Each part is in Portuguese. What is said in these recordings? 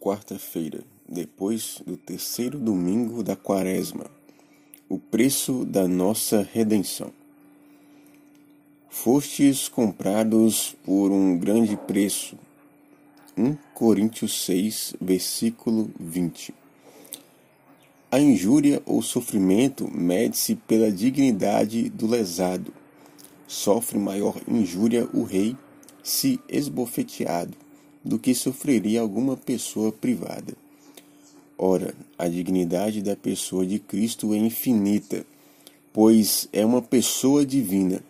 quarta-feira, depois do terceiro domingo da quaresma, o preço da nossa redenção. Fostes comprados por um grande preço. 1 Coríntios 6, versículo 20. A injúria ou sofrimento mede-se pela dignidade do lesado. Sofre maior injúria o rei se esbofeteado do que sofreria alguma pessoa privada. Ora, a dignidade da pessoa de Cristo é infinita, pois é uma pessoa divina.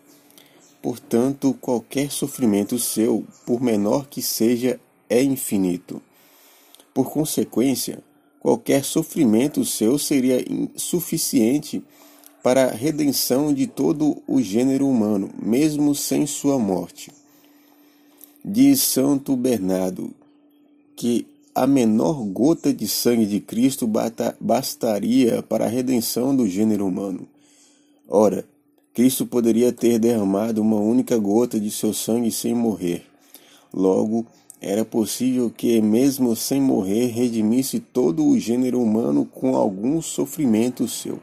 Portanto, qualquer sofrimento seu, por menor que seja, é infinito. Por consequência, qualquer sofrimento seu seria insuficiente para a redenção de todo o gênero humano, mesmo sem sua morte. Diz Santo Bernardo que a menor gota de sangue de Cristo bastaria para a redenção do gênero humano. Ora, Cristo poderia ter derramado uma única gota de seu sangue sem morrer. Logo, era possível que, mesmo sem morrer, redimisse todo o gênero humano com algum sofrimento seu.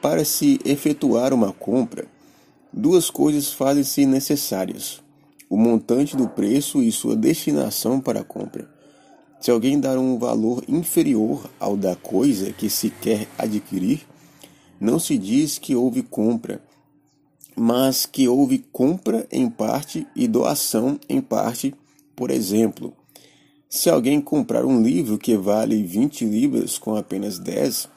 Para se efetuar uma compra, duas coisas fazem-se necessárias o montante do preço e sua destinação para a compra. Se alguém dar um valor inferior ao da coisa que se quer adquirir, não se diz que houve compra, mas que houve compra em parte e doação em parte. Por exemplo, se alguém comprar um livro que vale 20 libras com apenas 10,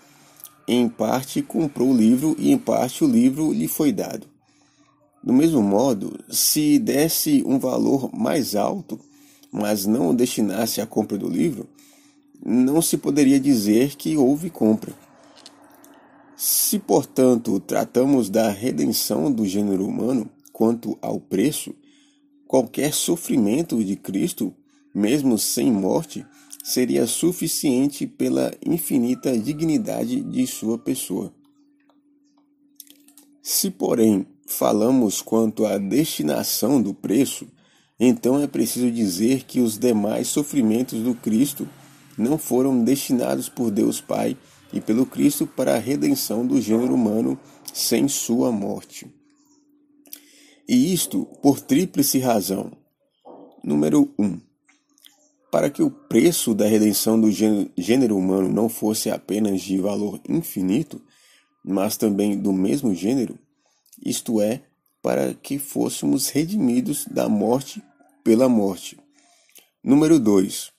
em parte comprou o livro e em parte o livro lhe foi dado. Do mesmo modo, se desse um valor mais alto, mas não o destinasse à compra do livro, não se poderia dizer que houve compra. Se, portanto, tratamos da redenção do gênero humano quanto ao preço, qualquer sofrimento de Cristo, mesmo sem morte, seria suficiente pela infinita dignidade de sua pessoa. Se, porém, falamos quanto à destinação do preço, então é preciso dizer que os demais sofrimentos do Cristo não foram destinados por Deus Pai e pelo Cristo para a redenção do gênero humano sem sua morte. E isto por tríplice razão. Número 1. Um, para que o preço da redenção do gênero humano não fosse apenas de valor infinito, mas também do mesmo gênero, isto é, para que fôssemos redimidos da morte pela morte. Número 2.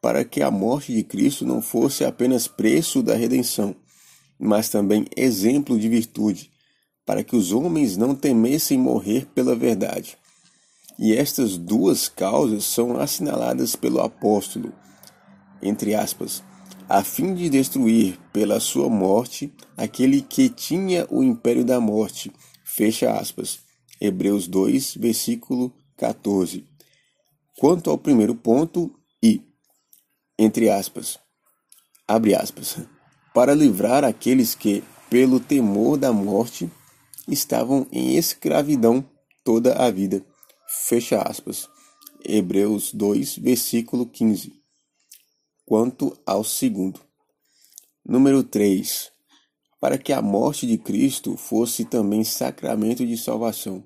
Para que a morte de Cristo não fosse apenas preço da redenção, mas também exemplo de virtude, para que os homens não temessem morrer pela verdade. E estas duas causas são assinaladas pelo apóstolo, entre aspas, a fim de destruir pela sua morte aquele que tinha o império da morte, Fecha aspas. Hebreus 2, versículo 14. Quanto ao primeiro ponto, e, entre aspas, abre aspas, para livrar aqueles que, pelo temor da morte, estavam em escravidão toda a vida. Fecha aspas. Hebreus 2, versículo 15. Quanto ao segundo. Número 3 para que a morte de Cristo fosse também sacramento de salvação.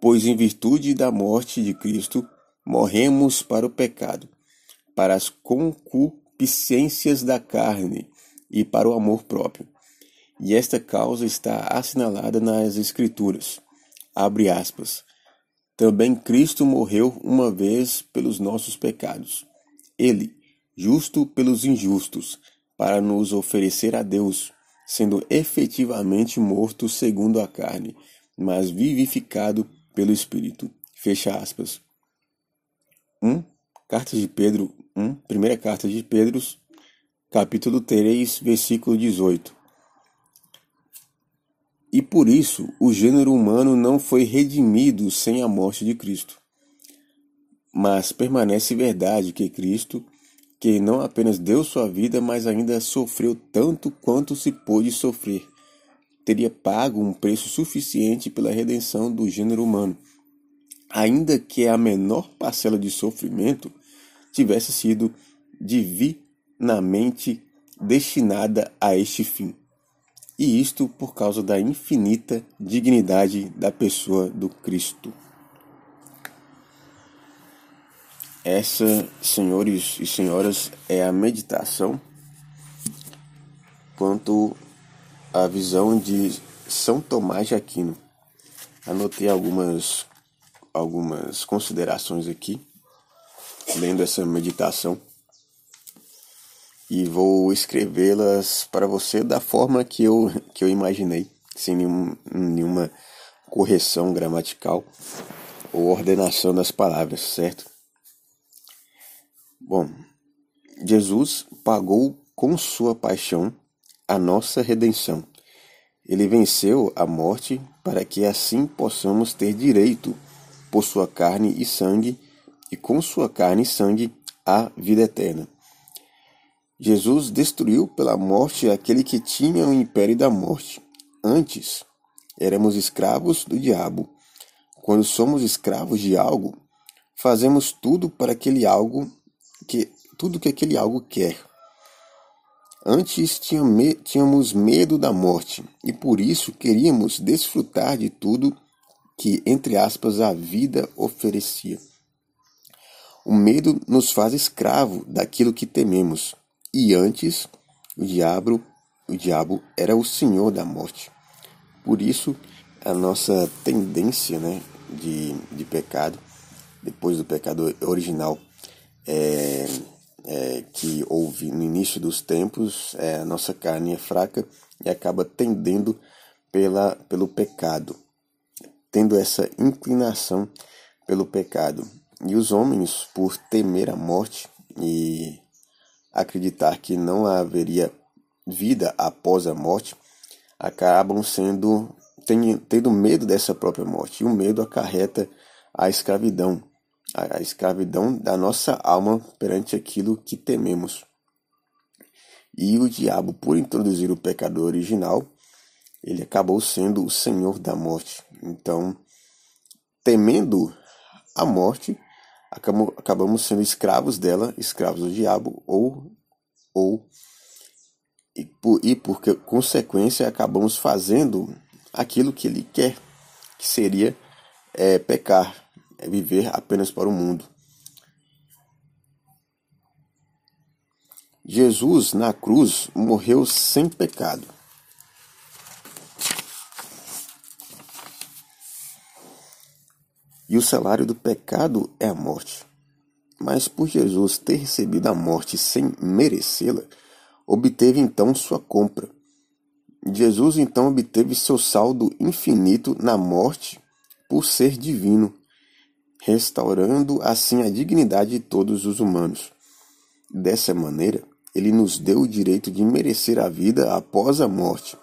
Pois em virtude da morte de Cristo, morremos para o pecado, para as concupiscências da carne e para o amor próprio. E esta causa está assinalada nas Escrituras. Abre aspas. Também Cristo morreu uma vez pelos nossos pecados. Ele, justo pelos injustos, para nos oferecer a Deus, sendo efetivamente morto segundo a carne, mas vivificado pelo Espírito. Fecha aspas. 1. Carta de Pedro 1. Primeira carta de Pedro, capítulo 3, versículo 18. E por isso o gênero humano não foi redimido sem a morte de Cristo. Mas permanece verdade que Cristo que não apenas deu sua vida, mas ainda sofreu tanto quanto se pôde sofrer. Teria pago um preço suficiente pela redenção do gênero humano. Ainda que a menor parcela de sofrimento tivesse sido divinamente destinada a este fim. E isto por causa da infinita dignidade da pessoa do Cristo. Essa, senhores e senhoras, é a meditação quanto à visão de São Tomás de Aquino. Anotei algumas, algumas considerações aqui, lendo essa meditação, e vou escrevê-las para você da forma que eu, que eu imaginei, sem nenhum, nenhuma correção gramatical ou ordenação das palavras, certo? Bom, Jesus pagou com sua paixão a nossa redenção. Ele venceu a morte para que assim possamos ter direito por sua carne e sangue, e com sua carne e sangue a vida eterna. Jesus destruiu pela morte aquele que tinha o império da morte. Antes, éramos escravos do diabo. Quando somos escravos de algo, fazemos tudo para aquele algo que tudo que aquele algo quer. Antes tínhamos medo da morte e por isso queríamos desfrutar de tudo que, entre aspas, a vida oferecia. O medo nos faz escravo daquilo que tememos. E antes, o diabo, o diabo era o senhor da morte. Por isso, a nossa tendência né, de, de pecado, depois do pecado original, é, é, que houve no início dos tempos, é, a nossa carne é fraca e acaba tendendo pela, pelo pecado, tendo essa inclinação pelo pecado. E os homens, por temer a morte e acreditar que não haveria vida após a morte, acabam sendo tendo medo dessa própria morte. E o medo acarreta a escravidão a escravidão da nossa alma perante aquilo que tememos. E o diabo, por introduzir o pecador original, ele acabou sendo o senhor da morte. Então, temendo a morte, acabamos sendo escravos dela, escravos do diabo, ou, ou e por, e por consequência acabamos fazendo aquilo que ele quer, que seria é, pecar, é viver apenas para o mundo. Jesus na cruz morreu sem pecado. E o salário do pecado é a morte. Mas por Jesus ter recebido a morte sem merecê-la, obteve então sua compra. Jesus então obteve seu saldo infinito na morte por ser divino restaurando assim a dignidade de todos os humanos. Dessa maneira, ele nos deu o direito de merecer a vida após a morte.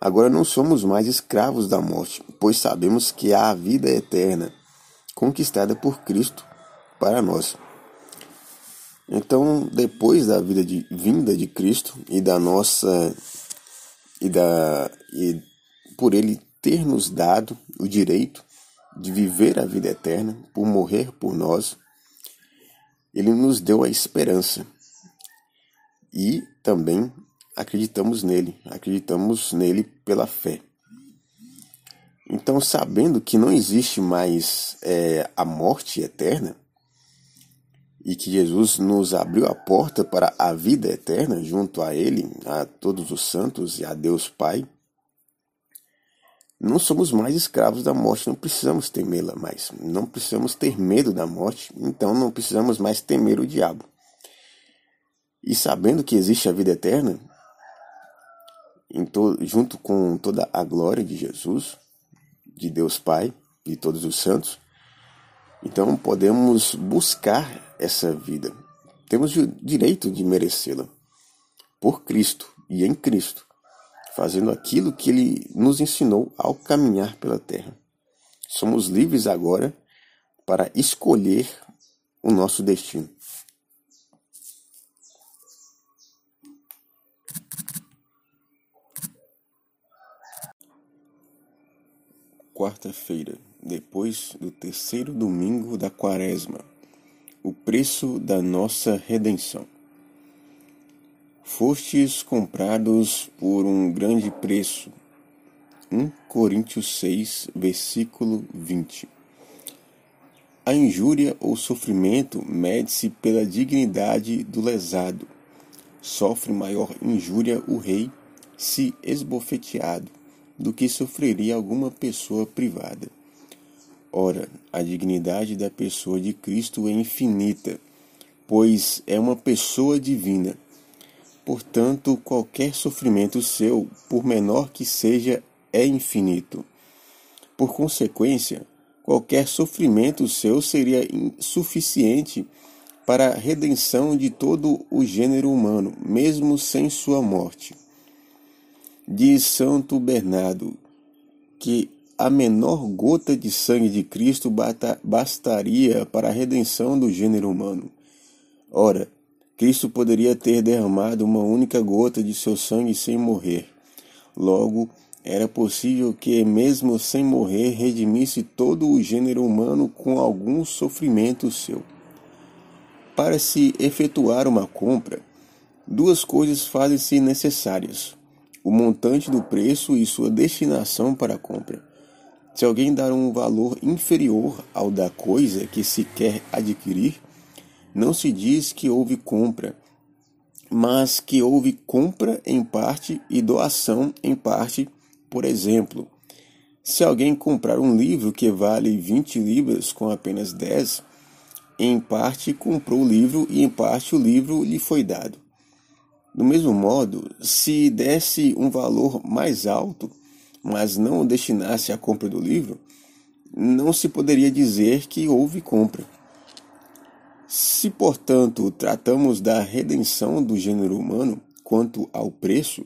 Agora não somos mais escravos da morte, pois sabemos que há a vida eterna, conquistada por Cristo para nós. Então, depois da vida de vinda de Cristo e da nossa e da e por ele ter nos dado o direito de viver a vida eterna, por morrer por nós, ele nos deu a esperança. E também acreditamos nele, acreditamos nele pela fé. Então, sabendo que não existe mais é, a morte eterna, e que Jesus nos abriu a porta para a vida eterna junto a Ele, a todos os santos e a Deus Pai, não somos mais escravos da morte, não precisamos temê-la mais, não precisamos ter medo da morte, então não precisamos mais temer o diabo. E sabendo que existe a vida eterna, junto com toda a glória de Jesus, de Deus Pai, de todos os santos, então podemos buscar essa vida. Temos o direito de merecê-la por Cristo e em Cristo fazendo aquilo que ele nos ensinou ao caminhar pela terra. Somos livres agora para escolher o nosso destino. Quarta-feira, depois do terceiro domingo da quaresma. o preço da nossa redenção. Fostes comprados por um grande preço. 1 Coríntios 6, versículo 20. A injúria ou sofrimento mede-se pela dignidade do lesado. Sofre maior injúria o rei, se esbofeteado, do que sofreria alguma pessoa privada. Ora, a dignidade da pessoa de Cristo é infinita, pois é uma pessoa divina. Portanto, qualquer sofrimento seu, por menor que seja, é infinito. Por consequência, qualquer sofrimento seu seria insuficiente para a redenção de todo o gênero humano, mesmo sem sua morte. Diz Santo Bernardo que a menor gota de sangue de Cristo bastaria para a redenção do gênero humano. Ora, Cristo poderia ter derramado uma única gota de seu sangue sem morrer. Logo, era possível que, mesmo sem morrer, redimisse todo o gênero humano com algum sofrimento seu. Para se efetuar uma compra, duas coisas fazem-se necessárias: o montante do preço e sua destinação para a compra. Se alguém dar um valor inferior ao da coisa que se quer adquirir, não se diz que houve compra, mas que houve compra em parte e doação em parte. Por exemplo, se alguém comprar um livro que vale 20 libras com apenas 10, em parte comprou o livro e em parte o livro lhe foi dado. Do mesmo modo, se desse um valor mais alto, mas não o destinasse à compra do livro, não se poderia dizer que houve compra. Se, portanto, tratamos da redenção do gênero humano quanto ao preço,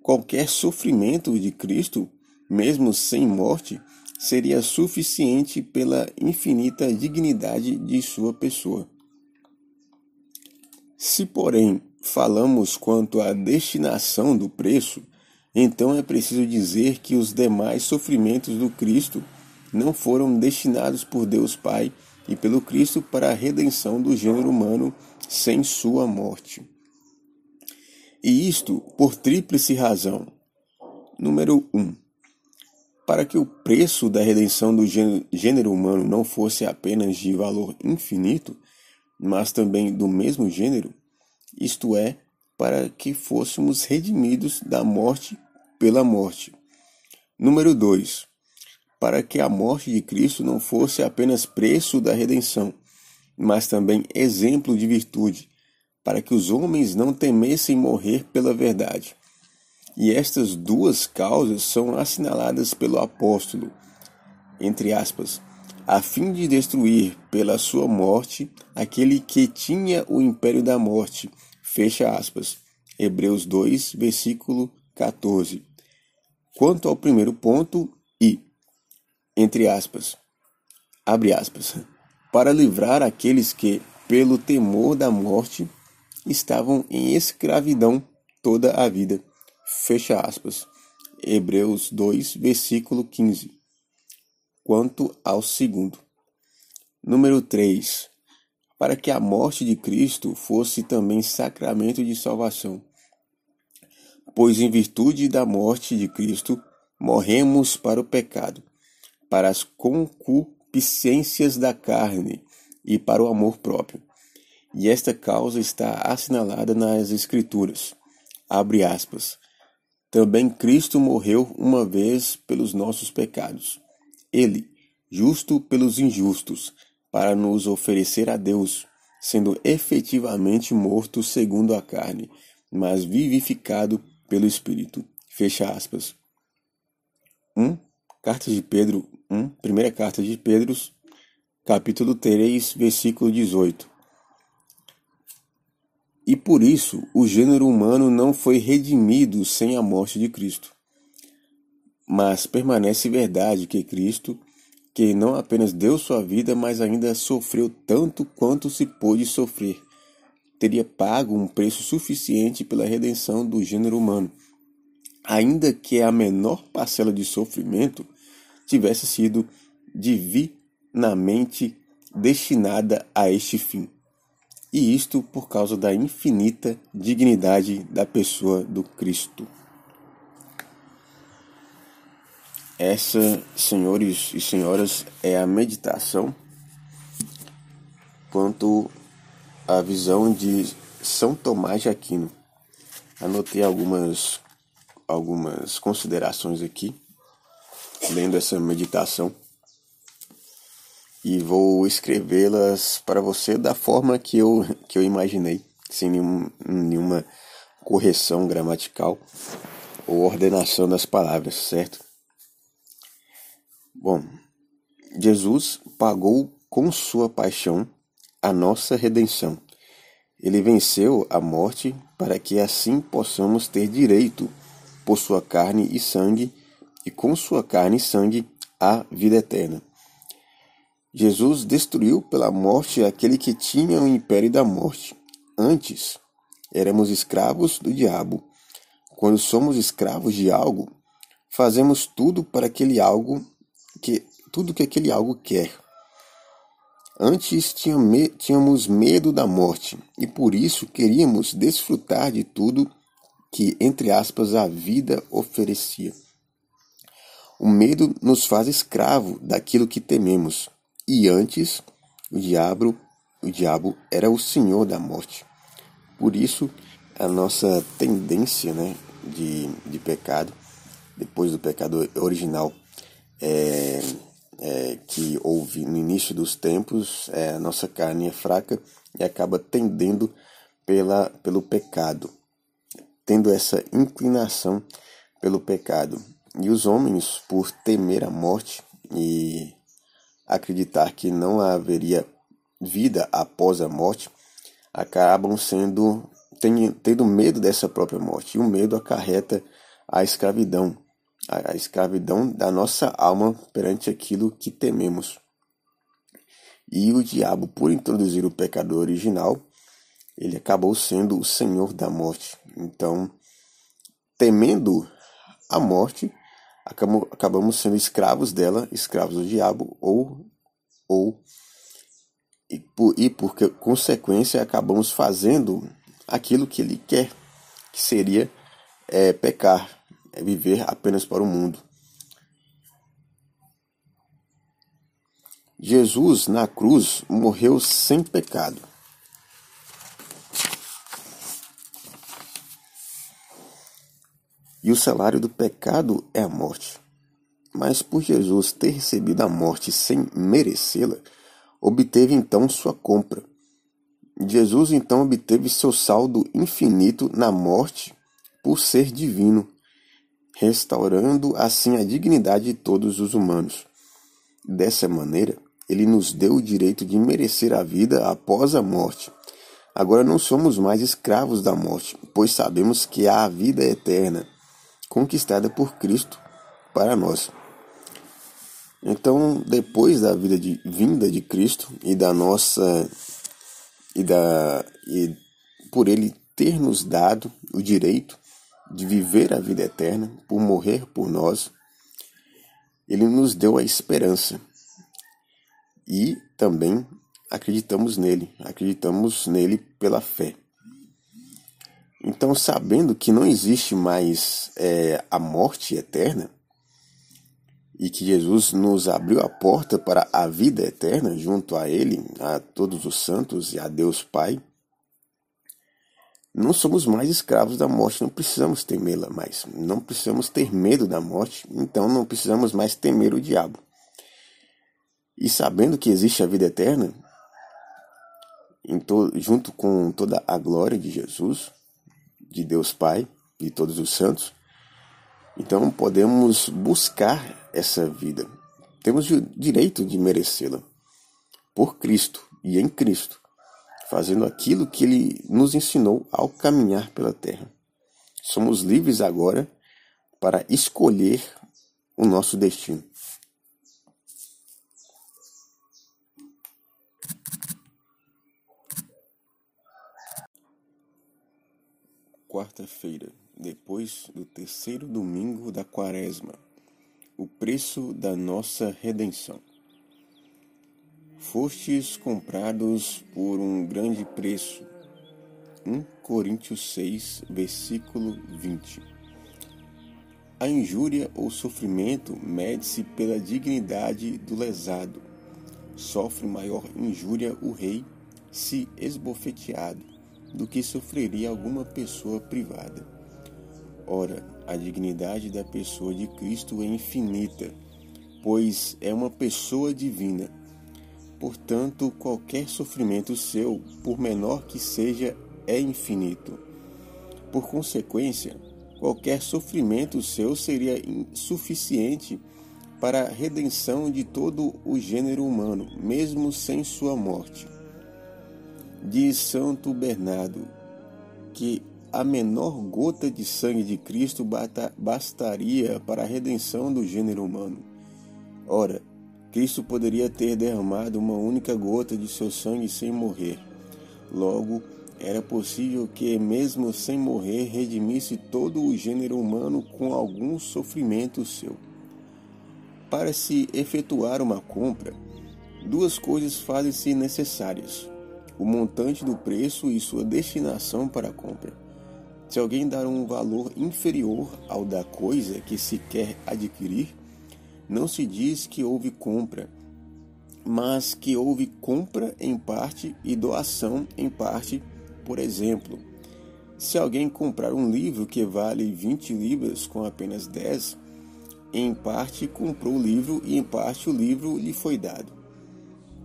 qualquer sofrimento de Cristo, mesmo sem morte, seria suficiente pela infinita dignidade de sua pessoa. Se, porém, falamos quanto à destinação do preço, então é preciso dizer que os demais sofrimentos do Cristo não foram destinados por Deus Pai e pelo Cristo para a redenção do gênero humano sem sua morte. E isto por tríplice razão. Número 1. Um, para que o preço da redenção do gênero humano não fosse apenas de valor infinito, mas também do mesmo gênero, isto é, para que fôssemos redimidos da morte pela morte. Número 2. Para que a morte de Cristo não fosse apenas preço da redenção, mas também exemplo de virtude, para que os homens não temessem morrer pela verdade. E estas duas causas são assinaladas pelo apóstolo, entre aspas, a fim de destruir pela sua morte aquele que tinha o império da morte Fecha aspas. Hebreus 2, versículo 14. Quanto ao primeiro ponto, e, entre aspas, abre aspas, para livrar aqueles que, pelo temor da morte, estavam em escravidão toda a vida. Fecha aspas. Hebreus 2, versículo 15. Quanto ao segundo. Número 3 para que a morte de Cristo fosse também sacramento de salvação. Pois em virtude da morte de Cristo, morremos para o pecado, para as concupiscências da carne e para o amor próprio. E esta causa está assinalada nas Escrituras. Abre aspas. Também Cristo morreu uma vez pelos nossos pecados. Ele, justo pelos injustos, para nos oferecer a Deus, sendo efetivamente morto segundo a carne, mas vivificado pelo Espírito. Fecha aspas. 1. Carta de Pedro 1, primeira carta de Pedro, capítulo 3, versículo 18. E por isso o gênero humano não foi redimido sem a morte de Cristo. Mas permanece verdade que Cristo que não apenas deu sua vida, mas ainda sofreu tanto quanto se pôde sofrer. Teria pago um preço suficiente pela redenção do gênero humano, ainda que a menor parcela de sofrimento tivesse sido divinamente destinada a este fim. E isto por causa da infinita dignidade da pessoa do Cristo. Essa, senhores e senhoras, é a meditação quanto à visão de São Tomás de Aquino. Anotei algumas, algumas considerações aqui, lendo essa meditação, e vou escrevê-las para você da forma que eu, que eu imaginei, sem nenhum, nenhuma correção gramatical ou ordenação das palavras, certo? Bom, Jesus pagou com sua paixão a nossa redenção. Ele venceu a morte para que assim possamos ter direito por sua carne e sangue, e com sua carne e sangue a vida eterna. Jesus destruiu pela morte aquele que tinha o império da morte. Antes, éramos escravos do diabo. Quando somos escravos de algo, fazemos tudo para aquele algo que tudo que aquele algo quer. Antes tínhamos medo da morte e por isso queríamos desfrutar de tudo que, entre aspas, a vida oferecia. O medo nos faz escravo daquilo que tememos. E antes, o diabo, o diabo era o senhor da morte. Por isso, a nossa tendência né, de, de pecado, depois do pecado original, é, é, que houve no início dos tempos, é, a nossa carne é fraca e acaba tendendo pela, pelo pecado, tendo essa inclinação pelo pecado. E os homens, por temer a morte e acreditar que não haveria vida após a morte, acabam sendo tendo medo dessa própria morte. E o medo acarreta a escravidão, a escravidão da nossa alma perante aquilo que tememos. E o diabo, por introduzir o pecado original, ele acabou sendo o senhor da morte. Então, temendo a morte, acabamos sendo escravos dela, escravos do diabo, ou, ou e por, e por consequência acabamos fazendo aquilo que ele quer, que seria é, pecar, é viver apenas para o mundo. Jesus na cruz morreu sem pecado. E o salário do pecado é a morte. Mas por Jesus ter recebido a morte sem merecê-la, obteve então sua compra. Jesus então obteve seu saldo infinito na morte por ser divino, restaurando assim a dignidade de todos os humanos. Dessa maneira, ele nos deu o direito de merecer a vida após a morte. Agora não somos mais escravos da morte, pois sabemos que há a vida eterna conquistada por Cristo para nós. Então, depois da vida de vinda de Cristo e da nossa e da e por ele ter nos dado o direito de viver a vida eterna, por morrer por nós, ele nos deu a esperança. E também acreditamos nele, acreditamos nele pela fé. Então, sabendo que não existe mais é, a morte eterna, e que Jesus nos abriu a porta para a vida eterna junto a Ele, a todos os santos e a Deus Pai, não somos mais escravos da morte, não precisamos temê-la mais, não precisamos ter medo da morte, então não precisamos mais temer o diabo. E sabendo que existe a vida eterna, junto com toda a glória de Jesus, de Deus Pai e todos os santos, então podemos buscar essa vida. Temos o direito de merecê-la por Cristo e em Cristo, fazendo aquilo que Ele nos ensinou ao caminhar pela terra. Somos livres agora para escolher o nosso destino. Quarta-feira, depois do terceiro domingo da Quaresma o preço da nossa redenção. fostes comprados por um grande preço. 1 Coríntios 6, versículo 20. A injúria ou sofrimento mede-se pela dignidade do lesado. Sofre maior injúria o rei, se esbofeteado, do que sofreria alguma pessoa privada. Ora, a dignidade da pessoa de Cristo é infinita, pois é uma pessoa divina Portanto, qualquer sofrimento seu, por menor que seja, é infinito. Por consequência, qualquer sofrimento seu seria insuficiente para a redenção de todo o gênero humano, mesmo sem sua morte. Diz Santo Bernardo que a menor gota de sangue de Cristo bastaria para a redenção do gênero humano. Ora, Cristo poderia ter derramado uma única gota de seu sangue sem morrer. Logo, era possível que, mesmo sem morrer, redimisse todo o gênero humano com algum sofrimento seu. Para se efetuar uma compra, duas coisas fazem-se necessárias: o montante do preço e sua destinação para a compra. Se alguém dar um valor inferior ao da coisa que se quer adquirir, não se diz que houve compra, mas que houve compra em parte e doação em parte. Por exemplo, se alguém comprar um livro que vale 20 libras com apenas 10, em parte comprou o livro e em parte o livro lhe foi dado.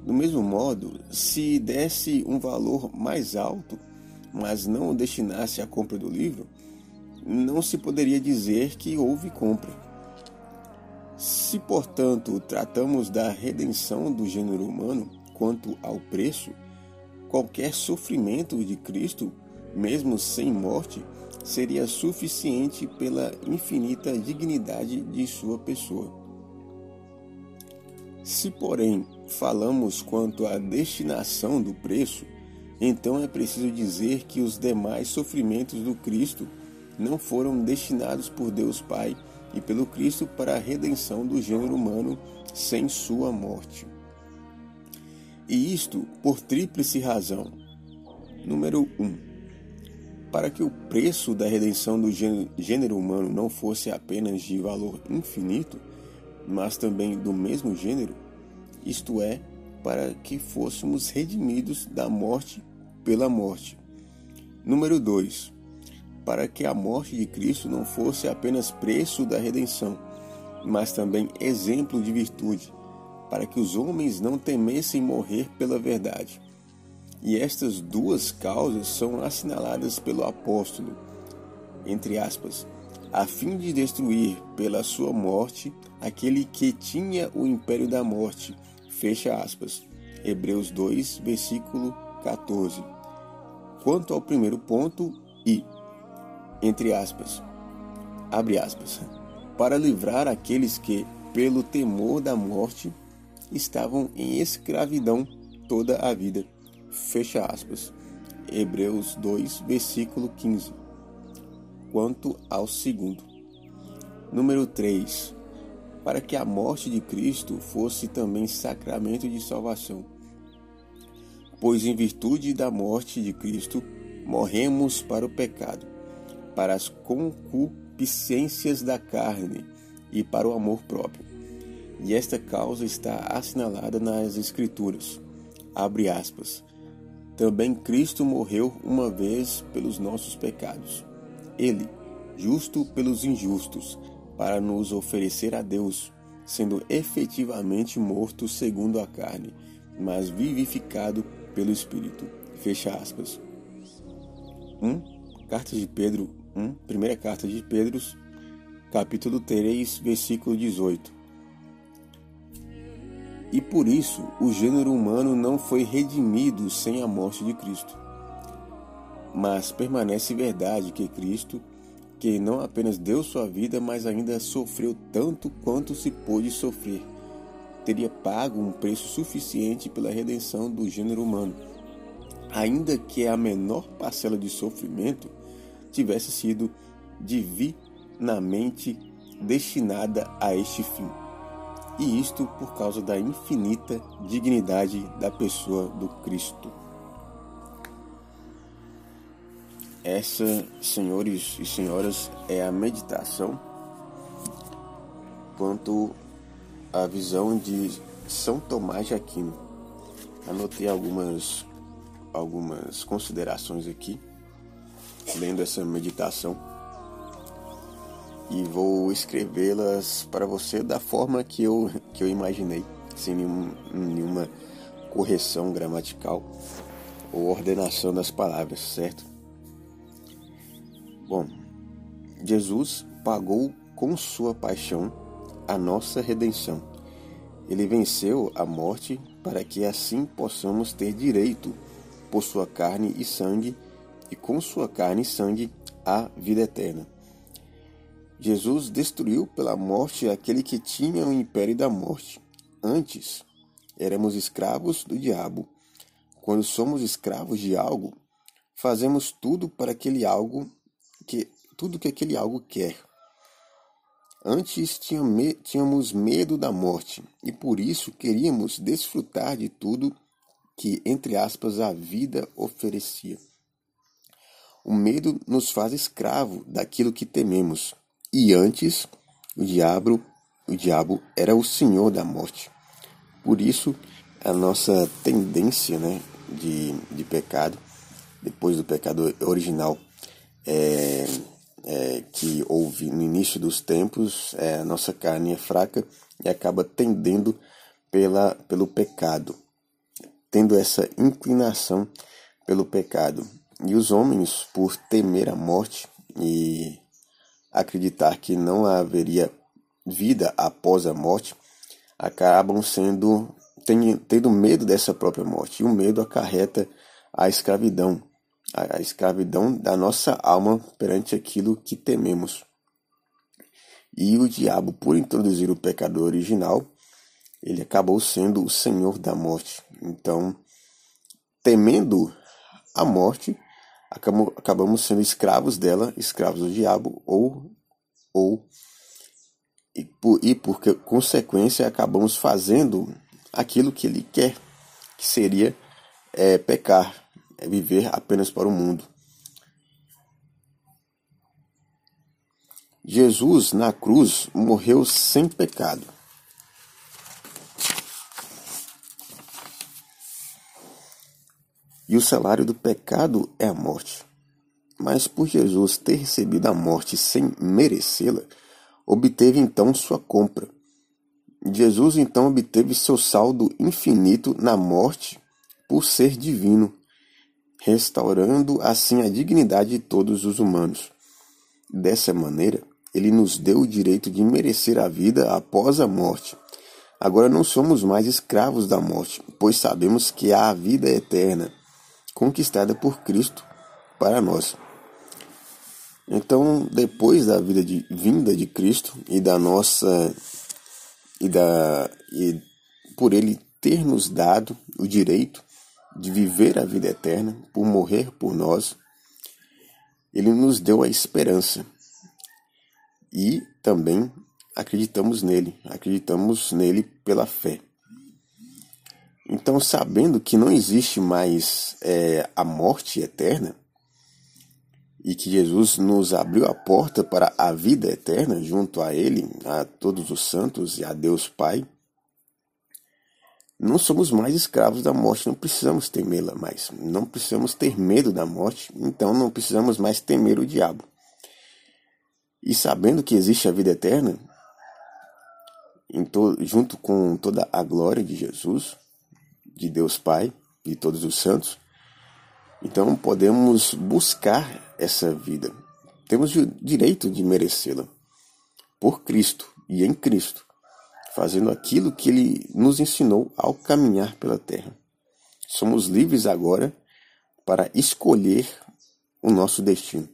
Do mesmo modo, se desse um valor mais alto, mas não o destinasse à compra do livro, não se poderia dizer que houve compra. Se, portanto, tratamos da redenção do gênero humano quanto ao preço, qualquer sofrimento de Cristo, mesmo sem morte, seria suficiente pela infinita dignidade de sua pessoa. Se, porém, falamos quanto à destinação do preço, então é preciso dizer que os demais sofrimentos do Cristo não foram destinados por Deus Pai e pelo Cristo para a redenção do gênero humano sem sua morte. E isto por tríplice razão. Número 1. Um, para que o preço da redenção do gênero humano não fosse apenas de valor infinito, mas também do mesmo gênero, isto é, para que fôssemos redimidos da morte pela morte. Número 2 para que a morte de Cristo não fosse apenas preço da redenção, mas também exemplo de virtude, para que os homens não temessem morrer pela verdade. E estas duas causas são assinaladas pelo apóstolo, entre aspas, a fim de destruir pela sua morte aquele que tinha o império da morte, fecha aspas. Hebreus 2, versículo 14. Quanto ao primeiro ponto, e entre aspas, abre aspas, para livrar aqueles que, pelo temor da morte, estavam em escravidão toda a vida. Fecha aspas. Hebreus 2, versículo 15. Quanto ao segundo. Número 3. Para que a morte de Cristo fosse também sacramento de salvação. Pois em virtude da morte de Cristo, morremos para o pecado para as concupiscências da carne e para o amor próprio. E esta causa está assinalada nas Escrituras. Abre aspas. Também Cristo morreu uma vez pelos nossos pecados. Ele, justo pelos injustos, para nos oferecer a Deus, sendo efetivamente morto segundo a carne, mas vivificado pelo Espírito. Fecha aspas. 1. Um, Carta de Pedro 1, primeira carta de Pedro, capítulo 3, versículo 18. E por isso o gênero humano não foi redimido sem a morte de Cristo. Mas permanece verdade que Cristo, que não apenas deu sua vida, mas ainda sofreu tanto quanto se pôde sofrer, teria pago um preço suficiente pela redenção do gênero humano, ainda que a menor parcela de sofrimento tivesse sido divinamente destinada a este fim. e isto por causa da infinita dignidade da pessoa do Cristo. Essa, senhores e senhoras, é a meditação quanto à visão de São Tomás de Aquino. Anotei algumas algumas considerações aqui lendo essa meditação e vou escrevê-las para você da forma que eu, que eu imaginei, sem nenhum, nenhuma correção gramatical ou ordenação das palavras, certo? Bom, Jesus pagou com sua paixão a nossa redenção. Ele venceu a morte para que assim possamos ter direito por sua carne e sangue, e com sua carne e sangue a vida eterna. Jesus destruiu pela morte aquele que tinha o império da morte. Antes, éramos escravos do diabo. Quando somos escravos de algo, fazemos tudo para aquele algo que tudo que aquele algo quer. Antes tínhamos medo da morte e por isso queríamos desfrutar de tudo que, entre aspas, a vida oferecia. O medo nos faz escravo daquilo que tememos. E antes, o diabo, o diabo era o senhor da morte. Por isso, a nossa tendência né, de, de pecado, depois do pecado original, é, é, que houve no início dos tempos, é, a nossa carne é fraca e acaba tendendo pela, pelo pecado, tendo essa inclinação pelo pecado. E os homens, por temer a morte e acreditar que não haveria vida após a morte, acabam sendo tendo medo dessa própria morte. E o medo acarreta a escravidão, a escravidão da nossa alma perante aquilo que tememos. E o diabo, por introduzir o pecado original, ele acabou sendo o senhor da morte. Então, temendo a morte, acabamos sendo escravos dela, escravos do diabo, ou, ou e por, e por consequência acabamos fazendo aquilo que ele quer, que seria é, pecar, é viver apenas para o mundo. Jesus na cruz morreu sem pecado. E o salário do pecado é a morte. Mas por Jesus ter recebido a morte sem merecê-la, obteve então sua compra. Jesus então obteve seu saldo infinito na morte por ser divino, restaurando assim a dignidade de todos os humanos. Dessa maneira, ele nos deu o direito de merecer a vida após a morte. Agora não somos mais escravos da morte, pois sabemos que há a vida eterna conquistada por Cristo para nós. Então, depois da vida de vinda de Cristo e da nossa e da e por ele ter nos dado o direito de viver a vida eterna, por morrer por nós, ele nos deu a esperança. E também acreditamos nele, acreditamos nele pela fé. Então, sabendo que não existe mais é, a morte eterna e que Jesus nos abriu a porta para a vida eterna junto a Ele, a todos os santos e a Deus Pai, não somos mais escravos da morte, não precisamos temê-la mais, não precisamos ter medo da morte, então não precisamos mais temer o diabo. E sabendo que existe a vida eterna, junto com toda a glória de Jesus, de Deus Pai e todos os santos. Então podemos buscar essa vida. Temos o direito de merecê-la por Cristo e em Cristo, fazendo aquilo que ele nos ensinou ao caminhar pela terra. Somos livres agora para escolher o nosso destino.